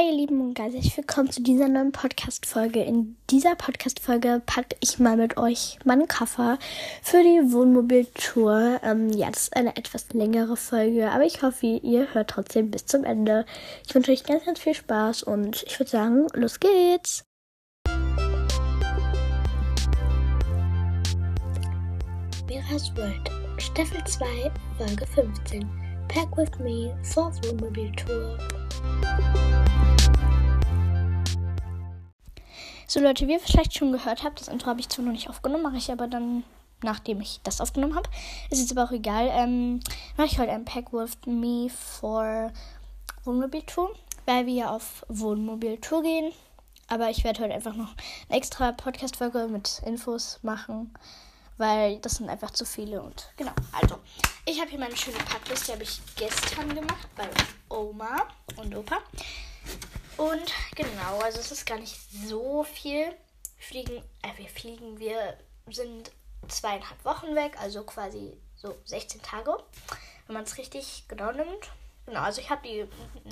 Hi ihr Lieben und ganz herzlich willkommen zu dieser neuen Podcast-Folge. In dieser Podcast-Folge packe ich mal mit euch meinen Koffer für die Wohnmobiltour. Ähm, ja, das ist eine etwas längere Folge, aber ich hoffe, ihr hört trotzdem bis zum Ende. Ich wünsche euch ganz, ganz viel Spaß und ich würde sagen, los geht's! Mira's World, Staffel 2, Folge 15. Pack with me for Wohnmobiltour. So Leute, wie ihr vielleicht schon gehört habt, das Intro habe ich zwar noch nicht aufgenommen, mache ich aber dann, nachdem ich das aufgenommen habe. Ist jetzt aber auch egal. Ähm, mache ich heute ein Pack with me for Wohnmobiltour, weil wir ja auf Wohnmobiltour gehen. Aber ich werde heute einfach noch eine extra Podcast-Folge mit Infos machen, weil das sind einfach zu viele und genau. Also, ich habe hier meine schöne Packliste, die habe ich gestern gemacht bei Oma und Opa. Und genau, also es ist gar nicht so viel. Fliegen, äh, wir fliegen, wir sind zweieinhalb Wochen weg, also quasi so 16 Tage, wenn man es richtig genau nimmt. Genau, also ich habe die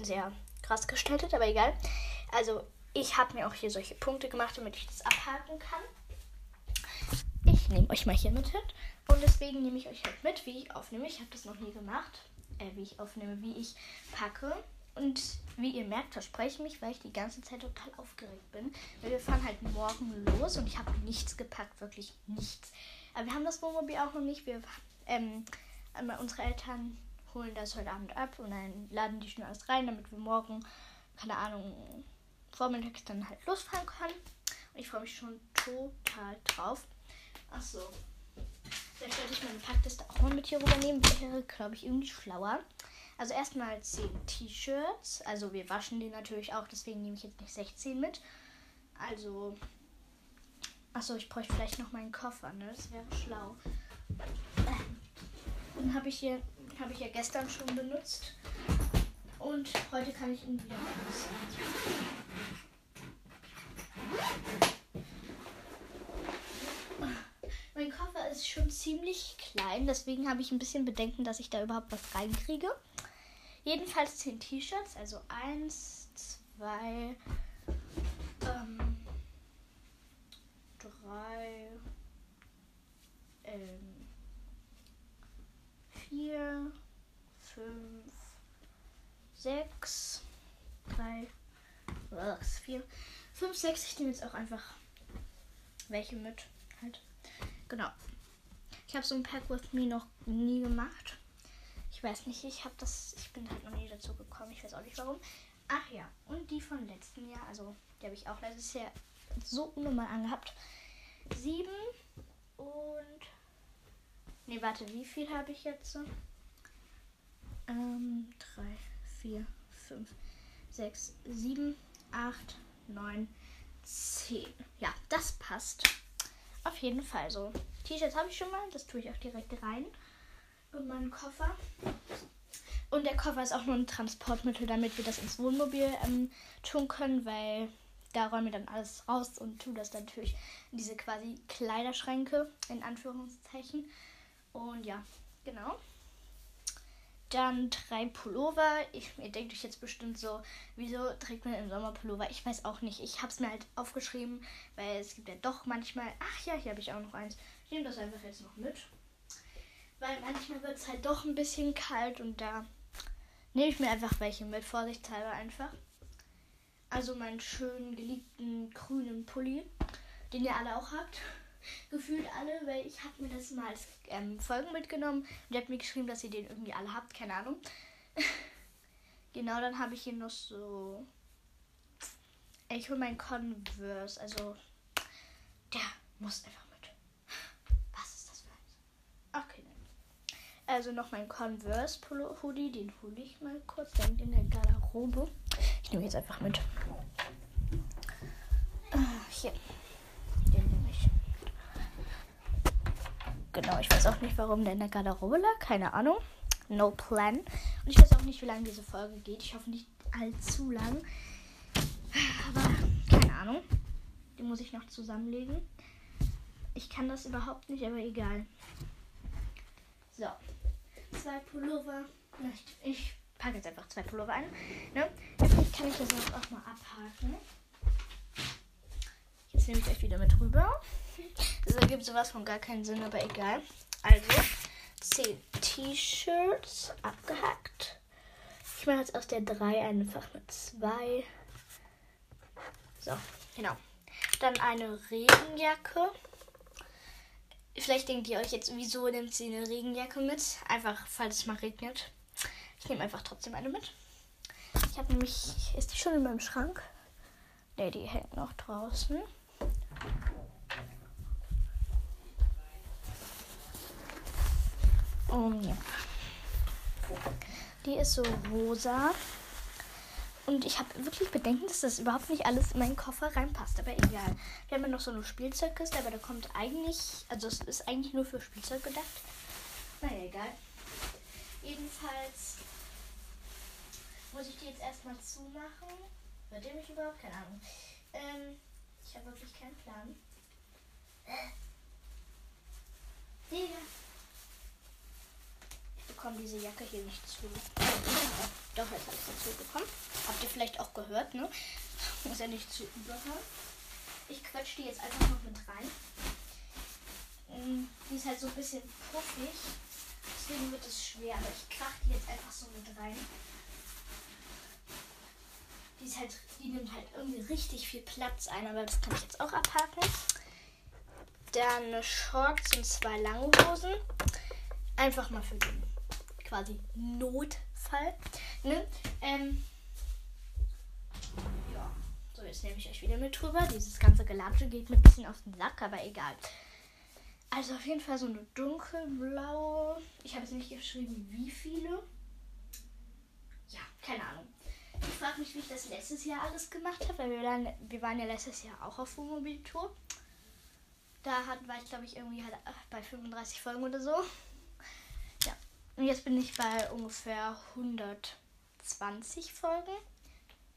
sehr krass gestaltet, aber egal. Also ich habe mir auch hier solche Punkte gemacht, damit ich das abhaken kann. Ich nehme euch mal hier mit hin und deswegen nehme ich euch halt mit, wie ich aufnehme. Ich habe das noch nie gemacht, äh, wie ich aufnehme, wie ich packe. Und wie ihr merkt, verspreche ich mich, weil ich die ganze Zeit total aufgeregt bin. Weil wir fahren halt morgen los und ich habe nichts gepackt, wirklich nichts. Aber wir haben das Wohnmobil auch noch nicht. Wir, ähm, unsere Eltern holen das heute Abend ab und dann laden die schon alles rein, damit wir morgen, keine Ahnung, vormittags dann halt losfahren können. Und ich freue mich schon total drauf. Achso. Vielleicht sollte ich meine Packliste auch mal mit hier rübernehmen. Wäre, glaube ich, irgendwie schlauer. Also erstmal 10 T-Shirts. Also wir waschen die natürlich auch, deswegen nehme ich jetzt nicht 16 mit. Also. Achso, ich bräuchte vielleicht noch meinen Koffer, ne? Das wäre schlau. Den habe ich hier. Ich ja gestern schon benutzt. Und heute kann ich ihn wieder benutzen. Mein Koffer ist schon ziemlich klein, deswegen habe ich ein bisschen Bedenken, dass ich da überhaupt was reinkriege. Jedenfalls 10 T-Shirts, also 1, 2, 3, 4, 5, 6, 3, 4, 5, 6. Ich nehme jetzt auch einfach welche mit. Halt. Genau. Ich habe so ein Pack with me noch nie gemacht. Ich weiß nicht, ich habe das, ich bin halt noch nie dazu gekommen. Ich weiß auch nicht warum. Ach ja, und die von letzten Jahr, also die habe ich auch letztes Jahr so unnormal angehabt. Sieben und. Ne, warte, wie viel habe ich jetzt? Ähm, drei, vier, fünf, sechs, sieben, acht, neun, zehn. Ja, das passt. Auf jeden Fall so. T-Shirts habe ich schon mal, das tue ich auch direkt rein und meinen Koffer. Und der Koffer ist auch nur ein Transportmittel, damit wir das ins Wohnmobil ähm, tun können, weil da räumen wir dann alles raus und tun das dann natürlich in diese quasi Kleiderschränke, in Anführungszeichen. Und ja, genau. Dann drei Pullover. Ich, ihr denkt euch jetzt bestimmt so, wieso trägt man im Sommer Pullover? Ich weiß auch nicht. Ich habe es mir halt aufgeschrieben, weil es gibt ja doch manchmal. Ach ja, hier habe ich auch noch eins. Ich nehme das einfach jetzt noch mit. Weil manchmal wird es halt doch ein bisschen kalt und da nehme ich mir einfach welche mit, vorsichtshalber einfach. Also meinen schönen geliebten grünen Pulli, den ihr alle auch habt. Gefühlt alle, weil ich habe mir das mal als ähm, Folgen mitgenommen und ihr habt mir geschrieben, dass ihr den irgendwie alle habt, keine Ahnung. genau, dann habe ich hier noch so. Ich hole meinen Converse, also der muss einfach Also noch mein Converse Polo Hoodie. Den hole ich mal kurz. Der hängt in der Garderobe. Ich nehme jetzt einfach mit. Ah, hier. Den nehme ich. Genau, ich weiß auch nicht, warum der in der Garderobe lag. Keine Ahnung. No plan. Und ich weiß auch nicht, wie lange diese Folge geht. Ich hoffe nicht allzu lang. Aber keine Ahnung. Den muss ich noch zusammenlegen. Ich kann das überhaupt nicht, aber egal. So zwei Pullover. Ich packe jetzt einfach zwei Pullover ein. Ne? Vielleicht kann ich das auch mal abhaken. Jetzt nehme ich euch wieder mit rüber. Das ergibt sowas von gar keinen Sinn, aber egal. Also, 10 T-Shirts abgehackt. Ich mache jetzt aus der 3 einfach eine 2. So, genau. Dann eine Regenjacke. Vielleicht denkt ihr euch jetzt, wieso nimmt sie eine Regenjacke mit? Einfach, falls es mal regnet. Ich nehme einfach trotzdem eine mit. Ich habe nämlich, ist die schon in meinem Schrank? Ne, die hängt noch draußen. Und ja. Die ist so rosa. Und ich habe wirklich Bedenken, dass das überhaupt nicht alles in meinen Koffer reinpasst. Aber egal. Wir haben ja noch so eine Spielzeugkiste, aber da kommt eigentlich, also es ist eigentlich nur für Spielzeug gedacht. Naja, egal. Jedenfalls muss ich die jetzt erstmal zumachen. Hört ihr mich überhaupt? Keine Ahnung. Ähm, ich habe wirklich keinen Plan. Digga bekomme diese Jacke hier nicht zu. Doch, jetzt habe ich sie zugekommen. Habt ihr vielleicht auch gehört, ne? Muss ja nicht zu überhören. Ich quetsche die jetzt einfach noch mit rein. Mm, die ist halt so ein bisschen puffig. Deswegen wird es schwer. Aber ich krach die jetzt einfach so mit rein. Die, ist halt, die nimmt halt irgendwie richtig viel Platz ein. Aber das kann ich jetzt auch abhaken. Dann eine Shorts und zwei lange Hosen. Einfach mal für den quasi Notfall. Ne? Ähm, ja, so jetzt nehme ich euch wieder mit drüber. Dieses ganze Gelatsche geht mir ein bisschen auf den Sack, aber egal. Also auf jeden Fall so eine dunkelblaue. Ich habe jetzt nicht geschrieben, wie viele. Ja, keine Ahnung. Ich frage mich, wie ich das letztes Jahr alles gemacht habe, weil wir, dann, wir waren ja letztes Jahr auch auf Wohnmobiltour. Da war ich, glaube ich, irgendwie halt bei 35 Folgen oder so. Und jetzt bin ich bei ungefähr 120 Folgen.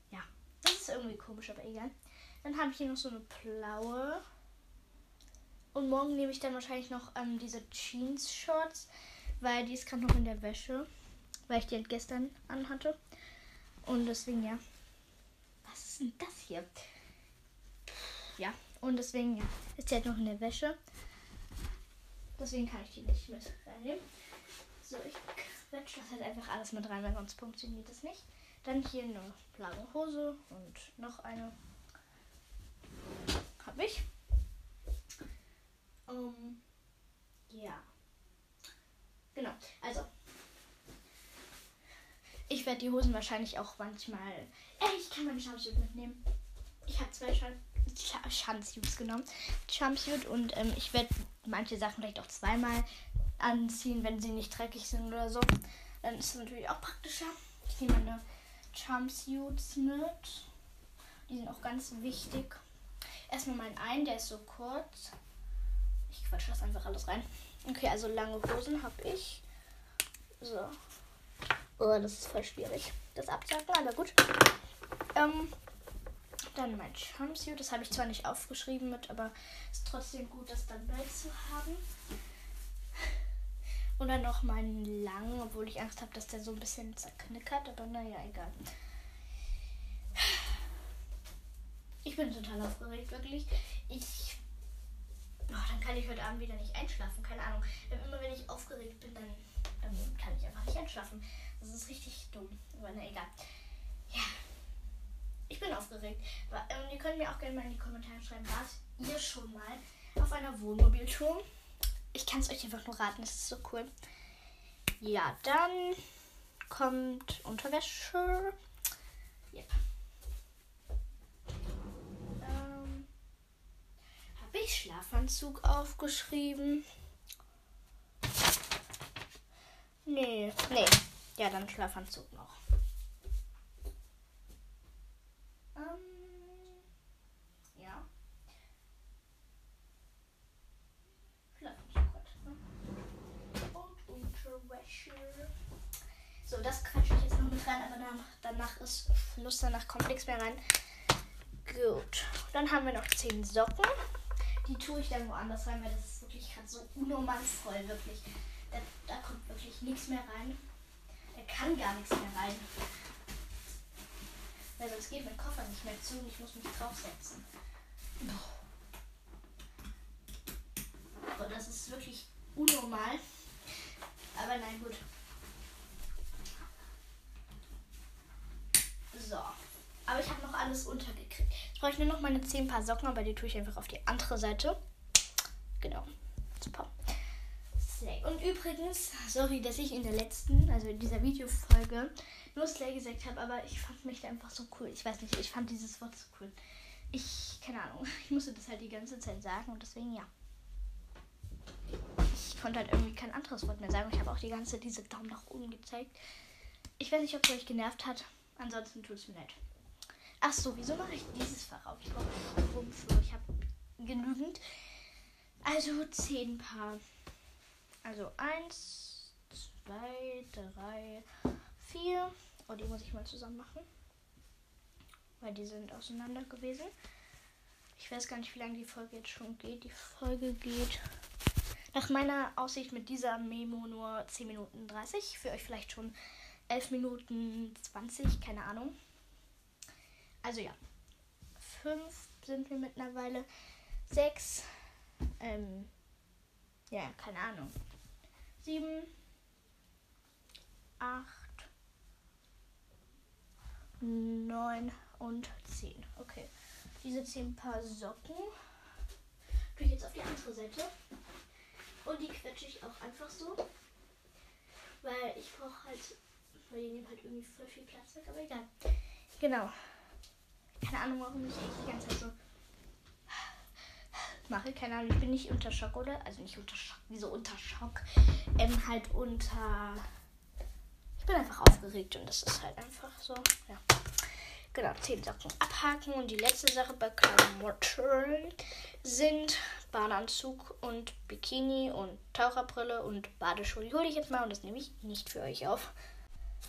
Ja, das ist irgendwie komisch, aber egal. Dann habe ich hier noch so eine blaue. Und morgen nehme ich dann wahrscheinlich noch ähm, diese Jeans-Shorts, weil die ist gerade noch in der Wäsche, weil ich die halt gestern anhatte. Und deswegen, ja. Was ist denn das hier? Ja, und deswegen, ja, ist die halt noch in der Wäsche. Deswegen kann ich die nicht mit reinnehmen. So, ich quetsche das halt einfach alles mit rein, weil sonst funktioniert das nicht. Dann hier eine blaue Hose und noch eine. Habe ich. Um, ja. Genau. Also. Ich werde die Hosen wahrscheinlich auch manchmal. Ey, ich kann meine Jumpsuit mitnehmen. Ich habe zwei Jumpsuits genommen. Jumpsuit und ähm, ich werde manche Sachen vielleicht auch zweimal anziehen, wenn sie nicht dreckig sind oder so. Dann ist es natürlich auch praktischer. Ich nehme meine Jumpsuits mit. Die sind auch ganz wichtig. Erstmal meinen einen, der ist so kurz. Ich quatsche das einfach alles rein. Okay, also lange Hosen habe ich. So. Oh, das ist voll schwierig, das abzuhaken, aber gut. Ähm, dann mein Jumpsuit. Das habe ich zwar nicht aufgeschrieben mit, aber ist trotzdem gut, das dann bei zu haben. Und dann noch meinen langen, obwohl ich Angst habe, dass der so ein bisschen zerknickert. Aber naja, egal. Ich bin total aufgeregt, wirklich. Ich. Oh, dann kann ich heute Abend wieder nicht einschlafen. Keine Ahnung. Immer wenn ich aufgeregt bin, dann, dann kann ich einfach nicht einschlafen. Das ist richtig dumm. Aber na egal. Ja. Ich bin aufgeregt. Aber, ähm, ihr könnt mir auch gerne mal in die Kommentare schreiben, wart ihr schon mal auf einer Wohnmobiltour? Ich kann es euch einfach nur raten, es ist so cool. Ja, dann kommt Unterwäsche. Yep. Ähm, Habe ich Schlafanzug aufgeschrieben? Nee, nee. Ja, dann Schlafanzug noch. So, das quatsche ich jetzt noch mit rein, aber danach, danach ist Schluss, danach kommt nichts mehr rein. Gut. Dann haben wir noch 10 Socken. Die tue ich dann woanders rein, weil das ist wirklich gerade so unnormal voll, wirklich. Da, da kommt wirklich nichts mehr rein. Da kann gar nichts mehr rein. Weil sonst geht mein Koffer nicht mehr zu und ich muss mich draufsetzen. Und das ist wirklich unnormal. Aber nein, gut. So. Aber ich habe noch alles untergekriegt. Jetzt brauche ich nur noch meine 10 Paar Socken, aber die tue ich einfach auf die andere Seite. Genau. Übrigens, sorry, dass ich in der letzten, also in dieser Videofolge, nur Slay gesagt habe, aber ich fand mich einfach so cool. Ich weiß nicht, ich fand dieses Wort so cool. Ich, keine Ahnung, ich musste das halt die ganze Zeit sagen und deswegen ja. Ich konnte halt irgendwie kein anderes Wort mehr sagen. Ich habe auch die ganze Zeit diese Daumen nach oben gezeigt. Ich weiß nicht, ob es euch genervt hat. Ansonsten tut es mir leid. Ach so, wieso mache ich dieses Fach auf? Ich brauche Rumflur. Ich habe genügend. Also zehn Paar. Also eins, zwei, drei, vier. Oh, die muss ich mal zusammen machen. Weil die sind auseinander gewesen. Ich weiß gar nicht, wie lange die Folge jetzt schon geht. Die Folge geht nach meiner Aussicht mit dieser Memo nur 10 Minuten 30. Für euch vielleicht schon 11 Minuten 20, keine Ahnung. Also ja. 5 sind wir mittlerweile. 6. Ähm, ja, keine Ahnung. 7. 8. 9 und 10. Okay. Diese 10 Paar Socken tue ich jetzt auf die andere Seite. Und die quetsche ich auch einfach so. Weil ich brauche halt, weil die nehmen halt irgendwie voll viel Platz weg, aber egal. Genau. Keine Ahnung, warum ich die ganze Zeit so mache. Keine Ahnung, ich bin nicht unter Schock, oder? Also nicht unter Schock, wieso unter Schock? Ähm, halt unter. Ich bin einfach aufgeregt und das ist halt einfach so, ja. Genau, 10 Socken abhaken. Und die letzte Sache bei Klamotten sind Badeanzug und Bikini und Taucherbrille und Badeschuhe. Die hole ich jetzt mal und das nehme ich nicht für euch auf.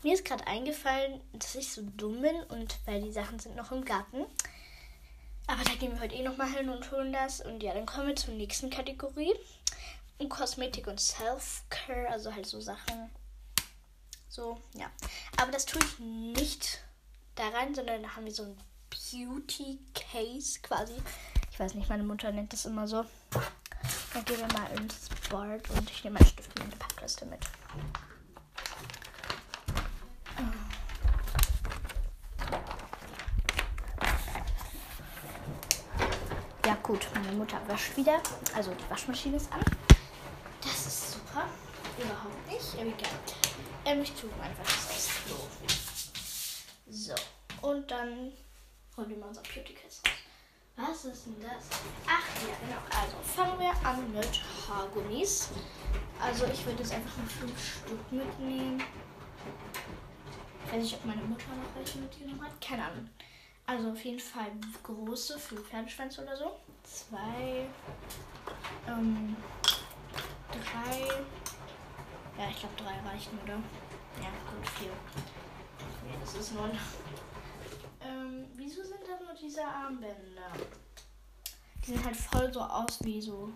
Mir ist gerade eingefallen, dass ich so dumm bin und weil die Sachen sind noch im Garten. Aber da gehen wir heute eh nochmal hin und holen das. Und ja, dann kommen wir zur nächsten Kategorie. Und Kosmetik und Self-Care, also halt so Sachen. So, ja. Aber das tue ich nicht da rein, sondern da haben wir so ein Beauty Case quasi. Ich weiß nicht, meine Mutter nennt das immer so. Dann gehen wir mal ins Board und ich nehme meinen Stift und eine Packliste mit. Gut, meine Mutter wäscht wieder. Also die Waschmaschine ist an. Das ist super. Überhaupt nicht. Aber egal. Ähm, ich tue einfach das Klo. So. Und dann holen wir mal unser Beauty Kiss raus. Was ist denn das? Ach ja, genau. Also fangen wir an mit Haargummis. Also ich würde jetzt einfach mal fünf Stück mitnehmen. Ich weiß nicht, ob meine Mutter noch welche mitgenommen hat. Keine Ahnung. Also auf jeden Fall große für Pferdeschwänze oder so. Zwei. Ähm, drei. Ja, ich glaube drei reichen, oder? Ja, gut, vier. Nee, das ist nur ähm, wieso sind da nur diese Armbänder? Die sehen halt voll so aus wie so.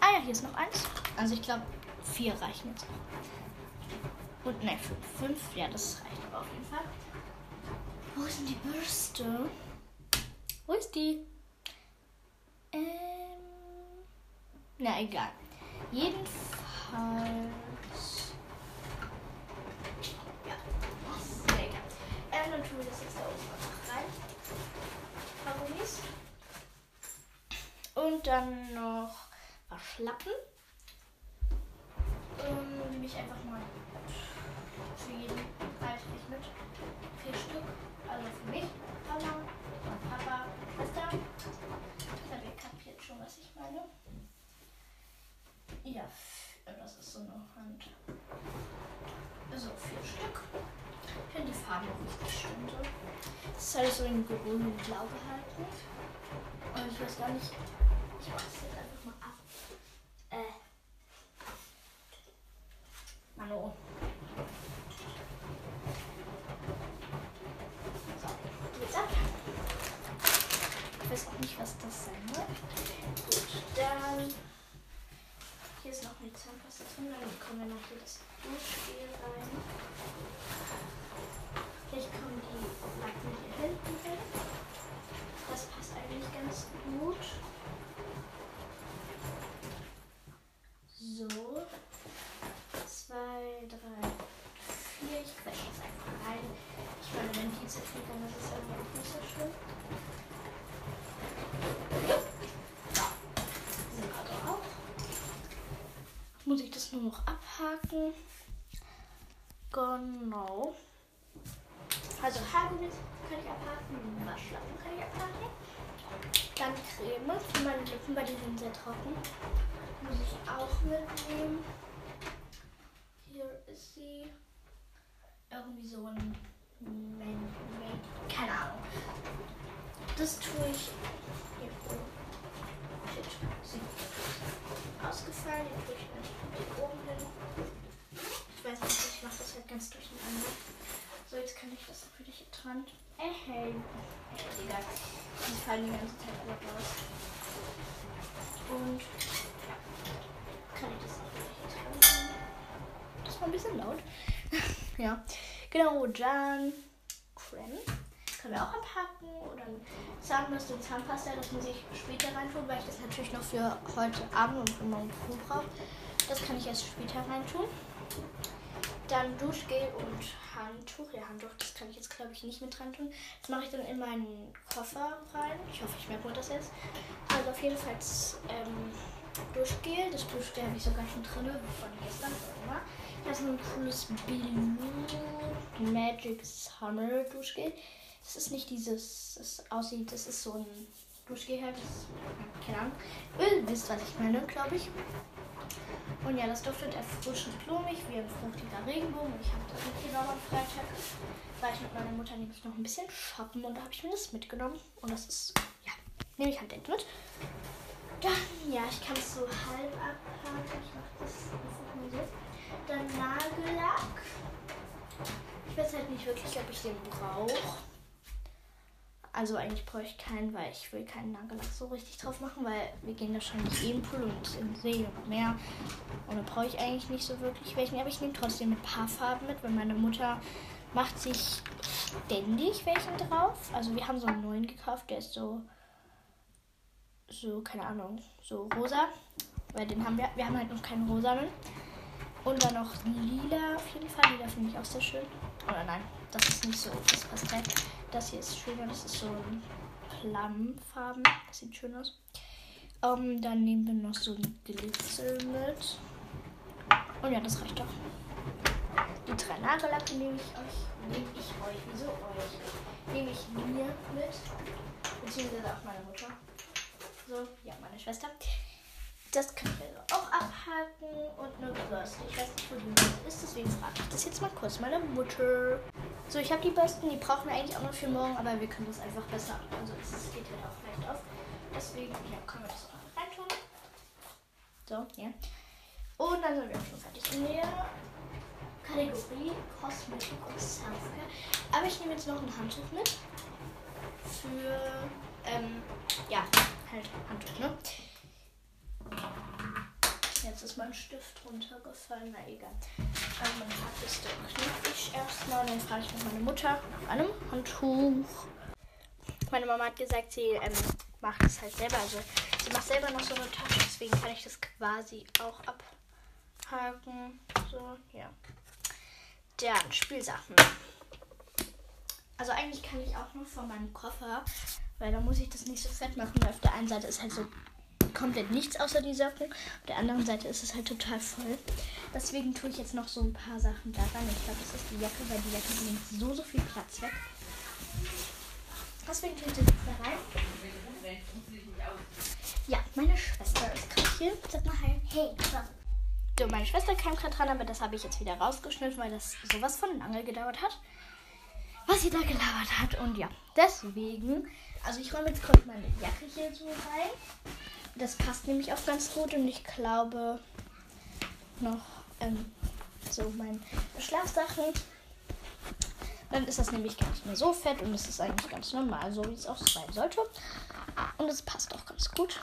Ah ja, hier ist noch eins. Also ich glaube, vier reichen jetzt. Und ne, fünf. Fünf, ja, das reicht aber auf jeden Fall. Wo ist denn die Bürste? Wo ist die? Ähm. Na egal. Jedenfalls. Ähm, dann tun wir das jetzt da oben einfach rein. Kaugummis. Und dann noch Waschlappen. Ähm, nehme ich einfach mal für jeden reichlich mit. Vier Stück. Also für mich, Mama, und Papa, Schwester. Ich glaube, ihr kapiert schon, was ich meine. Ja, das ist so eine Hand. So, vier Stück. Ich finde die Farbe richtig schön so. Das ist halt so in grün und blau gehalten. Und ich weiß gar nicht. Ich mache es jetzt einfach mal ab. Äh. Mano. So, geht's ab. Ich weiß auch nicht, was das sein wird. Gut, dann. hier ist noch eine Drin, dann kommen wir noch hier das Duschgel rein. Vielleicht kommen die Lacken hier hinten hin. Das passt eigentlich ganz gut. So. Zwei, drei, vier. Ich quetsche das einfach rein. Ich meine, wenn die zerfliegt, dann ist es irgendwie auch nicht so schlimm. Sind wir drauf. Muss nur noch abhaken? Genau. Also Haargummis kann ich abhaken, Waschlappen kann ich abhaken. Dann Creme für meine Lippen, weil die sind sehr trocken. Muss ich auch mitnehmen. Hier ist sie. Irgendwie so ein. Keine Ahnung. Das tue ich. Hier. Shit. Sie ausgefallen. Den tue ich hier oben hin. Ich weiß nicht, ich mache das halt ganz durcheinander. So, jetzt kann ich das wieder hier dran. Äh, hey. Egal. Die fallen die ganze Zeit alle raus. Und kann ich das auch wieder hier dran. Das war ein bisschen laut. ja. Genau, dann Creme. Können wir auch abhaken. Oder Zahnbürste und Zahnpasta. Das muss ich später reintun, weil ich das natürlich noch für heute Abend und für morgen früh brauche. Das kann ich erst später reintun. Dann Duschgel und Handtuch. Ja, Handtuch, das kann ich jetzt glaube ich nicht mit dran tun. Das mache ich dann in meinen Koffer rein. Ich hoffe, ich merke mir das jetzt. Also auf jeden Fall ähm, Duschgel. Das Duschgel habe ich sogar schon drin, von gestern oder immer. Das ist ein cooles Blue Magic Summer Duschgel. Das ist nicht dieses, das aussieht, das ist so ein Duschgel halt. Das, keine Ahnung. Ihr wisst, was ich meine, glaube ich. Und ja, das duftet erfrischend blumig, wie ein fruchtiger Regenbogen. Ich habe das mitgenommen am Freitag. War ich mit meiner Mutter nämlich noch ein bisschen shoppen und da habe ich mir das mitgenommen. Und das ist, ja, nehme ich halt direkt mit. Dann, ja, ich kann es so halb abhaken. Ich mache das einfach mal so. Dann Nagellack. Ich weiß halt nicht wirklich, ob ich den brauche. Also eigentlich brauche ich keinen, weil ich will keinen Nagellack so richtig drauf machen, weil wir gehen wahrscheinlich eh im Pool und im See und Meer. Und da brauche ich eigentlich nicht so wirklich welchen. Aber ich nehme trotzdem ein paar Farben mit, weil meine Mutter macht sich ständig welchen drauf. Also wir haben so einen neuen gekauft, der ist so, so, keine Ahnung, so rosa. Weil den haben wir, wir haben halt noch keinen rosanen. Und dann noch lila auf jeden Fall. Lila finde ich auch sehr schön. Oder nein, das ist nicht so das Pastell. Das hier ist schöner. Das ist so ein Plumfarben. Das sieht schön aus. Um, dann nehmen wir noch so ein Glitzer mit. Und ja, das reicht doch. Die drei Nagellacke nehme ich euch. Nehme ich euch. Wieso euch? Nehme ich mir mit. Beziehungsweise auch meine Mutter. So, ja, meine Schwester. Das können wir auch abhaken und eine Bürste. Ich weiß nicht, wo die Bürste ist, deswegen frage ich das jetzt mal kurz meine Mutter. So, ich habe die Bürsten, die brauchen wir eigentlich auch noch für morgen, aber wir können das einfach besser. Also es geht halt auch leicht auf. Deswegen, ja, können wir das auch reintun. So, ja. Und dann sind wir auch schon fertig. In der Kategorie Kosmetik und Selfcare. Aber ich nehme jetzt noch ein Handtuch mit. Für, ähm, ja, halt Handtuch, ne? Jetzt ist mein Stift runtergefallen, na egal. Also mein Tag ist der knick ich erstmal, dann frage ich noch meine Mutter nach einem Handtuch. Meine Mama hat gesagt, sie ähm, macht es halt selber. Also sie macht selber noch so eine Tasche, deswegen kann ich das quasi auch abhaken. So, ja. Dann Spielsachen. Also eigentlich kann ich auch nur von meinem Koffer, weil da muss ich das nicht so fett machen, weil auf der einen Seite ist halt so komplett nichts außer die Socken. Auf der anderen Seite ist es halt total voll. Deswegen tue ich jetzt noch so ein paar Sachen daran. Ich glaube, das ist die Jacke, weil die Jacke nimmt so, so viel Platz weg. Deswegen tue ich das jetzt da rein. Ja, meine Schwester ist gerade hier. Sag mal hi. Hey. So, meine Schwester kam gerade dran, aber das habe ich jetzt wieder rausgeschnitten, weil das sowas von lange gedauert hat. Was sie da gelabert hat. Und ja, deswegen, also ich räume jetzt kurz meine Jacke hier so rein. Das passt nämlich auch ganz gut und ich glaube noch ähm, so meine Schlafsachen. Dann ist das nämlich gar nicht mehr so fett und es ist eigentlich ganz normal, so wie es auch sein sollte. Und es passt auch ganz gut.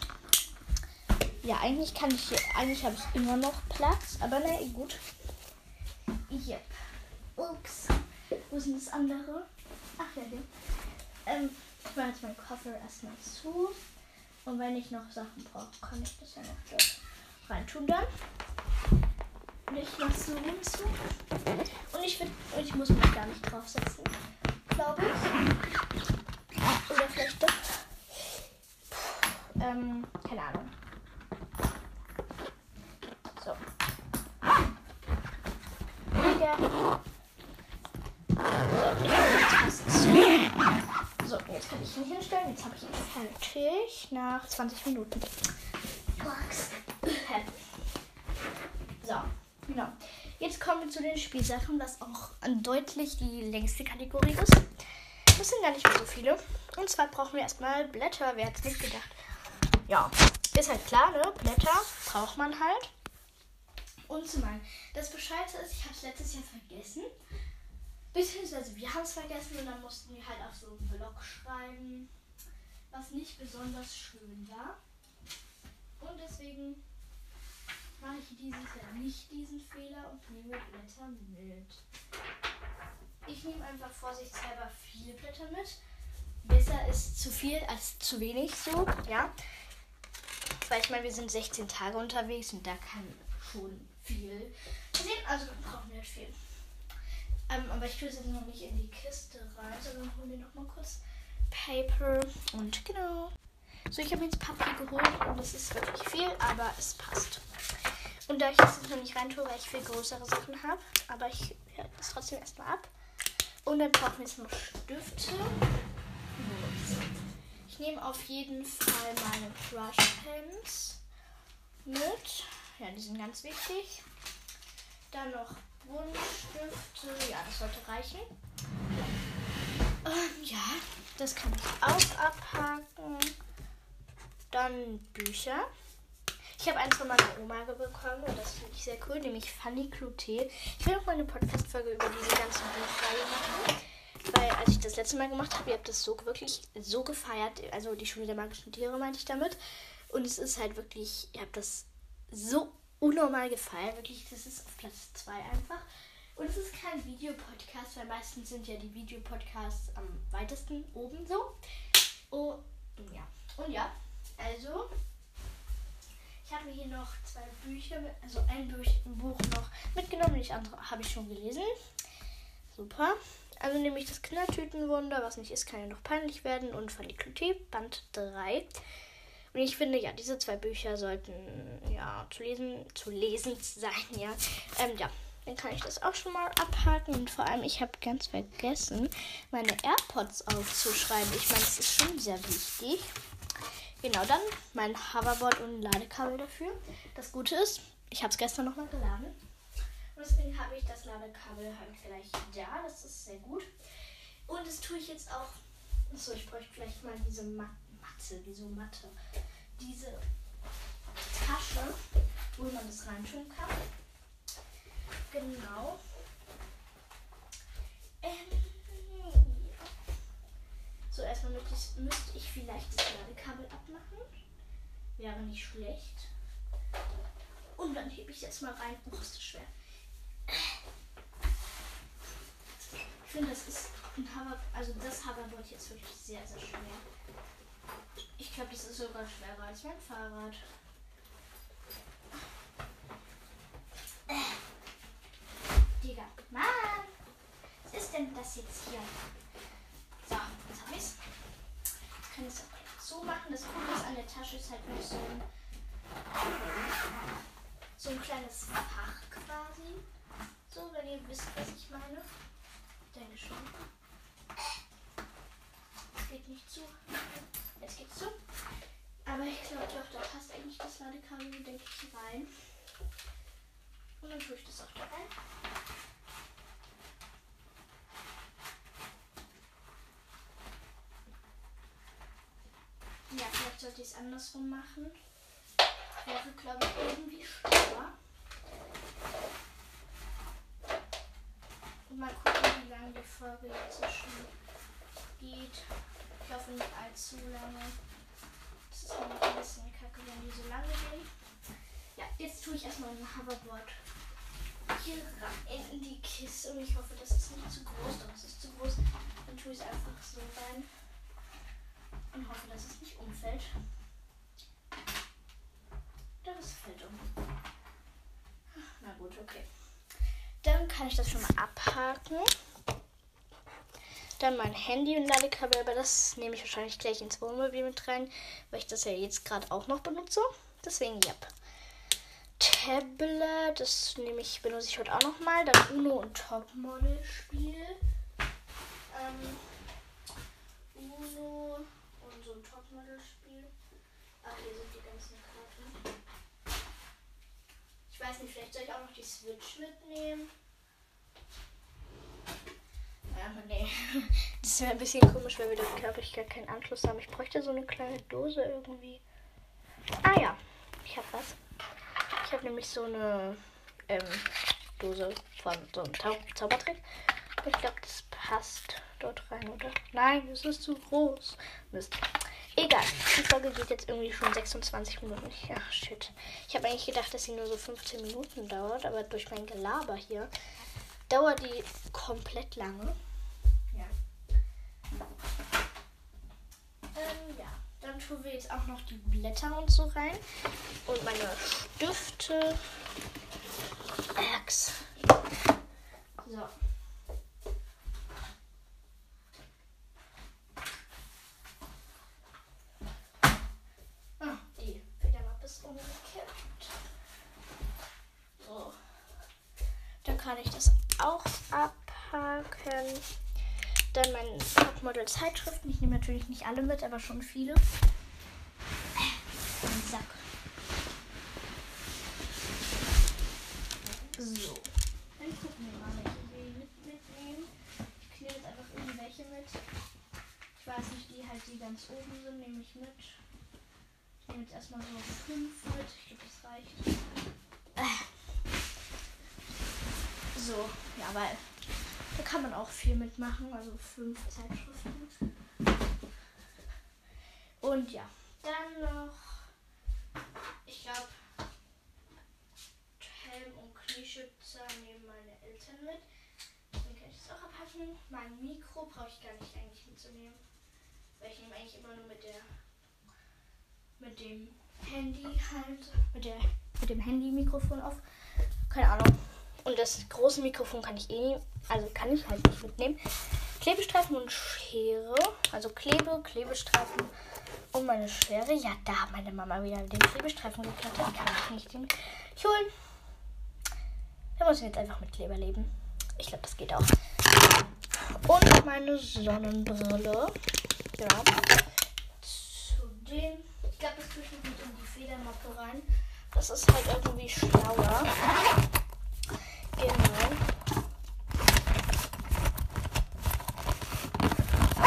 Ja, eigentlich kann ich hier, eigentlich habe ich immer noch Platz, aber na gut. Yep. Ups. Wo denn das andere? Ach ja, hier. Ähm, ich mache jetzt meinen Koffer erstmal zu. Und wenn ich noch Sachen brauche, kann ich das ja noch dort rein tun dann. Und ich mache so hinzu. Und ich, will, ich muss mich gar nicht draufsetzen, glaube ich. Oder vielleicht doch. Ähm, keine Ahnung. So. Wieder. So, jetzt kann ich ihn hinstellen. Jetzt habe ich ihn fertig nach 20 Minuten. So, genau. Jetzt kommen wir zu den Spielsachen, was auch deutlich die längste Kategorie ist. Das sind gar nicht mehr so viele. Und zwar brauchen wir erstmal Blätter. Wer hätte es nicht gedacht? Ja, ist halt klar, ne? Blätter braucht man halt. Und zum einen, das Bescheidste ist, ich habe es letztes Jahr vergessen. Beziehungsweise wir haben es vergessen und dann mussten wir halt auf so einen Blog schreiben, was nicht besonders schön war. Und deswegen mache ich dieses Jahr nicht diesen Fehler und nehme Blätter mit. Ich nehme einfach vorsichtshalber viele Blätter mit. Besser ist zu viel als zu wenig so, ja. Weil ich meine, wir sind 16 Tage unterwegs und da kann schon viel passieren. Also brauchen wir nicht viel. Ähm, aber ich tue jetzt noch nicht in die Kiste rein, sondern hole mir noch mal kurz Paper und genau. So, ich habe jetzt Papier geholt und es ist wirklich viel, aber es passt. Und da ich es jetzt noch nicht rein tue, weil ich viel größere Sachen habe, aber ich höre das trotzdem erstmal ab. Und dann brauchen wir jetzt noch Stifte. Ich nehme auf jeden Fall meine Brush Pens mit. Ja, die sind ganz wichtig. Dann noch Buntstifte. Ja, das sollte reichen. Ähm, ja, das kann ich auch abhaken. Dann Bücher. Ich habe eins von meiner Oma bekommen und das finde ich sehr cool, nämlich Fanny Cloté. Ich will auch mal eine Podcast-Folge über diese ganzen Buchreihe machen. Weil als ich das letzte Mal gemacht habe, ihr habt das so wirklich so gefeiert. Also die Schule der magischen Tiere meinte ich damit. Und es ist halt wirklich, ihr habt das so unnormal gefallen. Wirklich, das ist auf Platz 2 einfach. Und es ist kein Videopodcast, weil meistens sind ja die Videopodcasts am weitesten oben so. Oh, ja. Und ja, also, ich habe hier noch zwei Bücher, also ein Buch noch mitgenommen, das andere habe ich schon gelesen. Super. Also nehme ich das Kindertütenwunder, was nicht ist, kann ja noch peinlich werden und Verliklité, Band 3. Und ich finde, ja, diese zwei Bücher sollten ja zu lesen, zu lesen sein, ja. Ähm, ja, dann kann ich das auch schon mal abhaken. Und vor allem, ich habe ganz vergessen, meine AirPods aufzuschreiben. Ich meine, das ist schon sehr wichtig. Genau, dann mein Hoverboard und Ladekabel dafür. Das Gute ist, ich habe es gestern nochmal geladen. Und deswegen habe ich das Ladekabel halt gleich da. Das ist sehr gut. Und das tue ich jetzt auch. Achso, ich bräuchte vielleicht mal diese Matte, diese Matte diese Tasche, wo man das reintun kann. Genau. Ähm, ja. So, erstmal müsste, müsste ich vielleicht das Ladekabel abmachen. Wäre nicht schlecht. Und dann hebe ich jetzt mal rein. Oh, ist das schwer. Ich finde, das ist ein Hover, also das Hoverboard jetzt wirklich sehr, sehr schwer. Ich glaube, das ist sogar schwerer als mein Fahrrad. Äh. Digga, Mann! Was ist denn das jetzt hier? So, jetzt habe ich es. Jetzt kann ich es auch so machen. Das Coole ist an der Tasche ist halt noch so ein, so ein kleines Fach quasi. So, wenn ihr wisst, was ich meine. Ich denke. Es geht nicht zu. Jetzt geht's zu. Aber ich glaube doch, da passt eigentlich das Ladekabel, denke ich, rein. Und dann tue ich das auch da rein. Ja, vielleicht sollte ich es andersrum machen. Wäre, glaube ich, irgendwie schlauer. Und mal gucken, wie lange die Folge jetzt schon geht. Ich hoffe nicht allzu lange. Das ist nämlich bisschen kacke, wenn die so lange gehen. Ja, jetzt tue ich erstmal ein Hoverboard hier rein in die Kiste und ich hoffe, das ist nicht zu groß. Doch, es ist zu groß. Dann tue ich es einfach so rein und hoffe, dass es nicht umfällt. Das fällt um. Na gut, okay. Dann kann ich das schon mal abhaken. Dann mein Handy und Ladekabel, aber das nehme ich wahrscheinlich gleich ins Wohnmobil mit rein, weil ich das ja jetzt gerade auch noch benutze. Deswegen, ja. Tablet, das nehme ich, benutze ich heute auch noch mal. Dann Uno und Topmodel Spiel. Ähm, Uno und so ein Topmodel Spiel. Ah, hier sind die ganzen Karten. Ich weiß nicht, vielleicht soll ich auch noch die Switch mitnehmen. Ja, nee. Das wäre ein bisschen komisch, weil wir da körperlich gar keinen Anschluss haben. Ich bräuchte so eine kleine Dose irgendwie. Ah ja, ich habe was. Ich habe nämlich so eine ähm, Dose von so einem Zau Zaubertrick. Ich glaube, das passt dort rein, oder? Nein, es ist zu groß. Mist. Egal. Die Folge geht jetzt irgendwie schon 26 Minuten. Ach, shit. Ich habe eigentlich gedacht, dass sie nur so 15 Minuten dauert, aber durch mein Gelaber hier dauert die komplett lange. Ähm, ja. Dann tun wir jetzt auch noch die Blätter und so rein. Und meine Stifte. Ax. So. Ah, kann ich das auch abhaken. Dann mein Topmodel-Zeitschriften. Ich nehme natürlich nicht alle mit, aber schon viele. Ein Sack. So. Dann gucken wir mal, welche wir mit mitnehmen. Ich nehme jetzt einfach irgendwelche mit. Ich weiß nicht, die halt die ganz oben sind, nehme ich mit. Ich nehme jetzt erstmal so fünf mit. Ich glaube, das reicht. So, ja, weil da viel mitmachen, also fünf Zeitschriften. Und ja, dann noch, ich glaube, Helm und Knieschützer nehmen meine Eltern mit. Dann kann ich das auch abpacken. Mein Mikro brauche ich gar nicht eigentlich mitzunehmen. Weil ich nehme eigentlich immer nur mit der mit dem Handy halt, mit der mit dem Handy-Mikrofon auf. Keine Ahnung. Und das große Mikrofon kann ich eh, also kann ich halt nicht mitnehmen. Klebestreifen und Schere. Also Klebe, Klebestreifen und meine Schere. Ja, da hat meine Mama wieder den Klebestreifen geklettert. Den kann ich nicht den holen. Da muss ich jetzt einfach mit Kleber leben. Ich glaube, das geht auch. Und meine Sonnenbrille. Genau. Zudem, ich glaube, das tue ich mit in die Federmappe rein. Das ist halt irgendwie schlauer. Genau.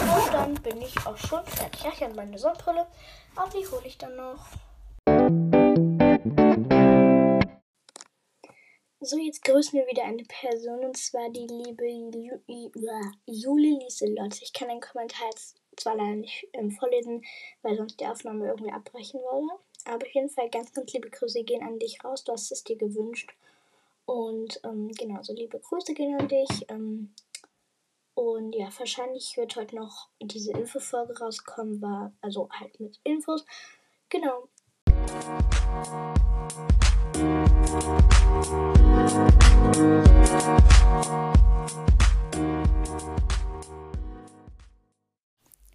Und dann bin ich auch schon fertig. Ich habe meine Sonnenbrille. Aber die hole ich dann noch. So, jetzt grüßen wir wieder eine Person und zwar die liebe Juli Lieselott. Ich kann den Kommentar jetzt zwar leider nicht ähm, vorlesen, weil sonst die Aufnahme irgendwie abbrechen würde. Aber auf jeden Fall ganz, ganz liebe Grüße gehen an dich raus. Du hast es dir gewünscht. Und ähm, genau, so liebe Grüße gehen an dich. Ähm, und ja, wahrscheinlich wird heute noch diese Infofolge rauskommen, war also halt mit Infos. Genau.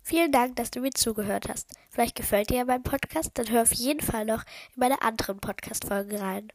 Vielen Dank, dass du mir zugehört hast. Vielleicht gefällt dir ja mein Podcast, dann hör auf jeden Fall noch in meine anderen Podcast-Folgen rein.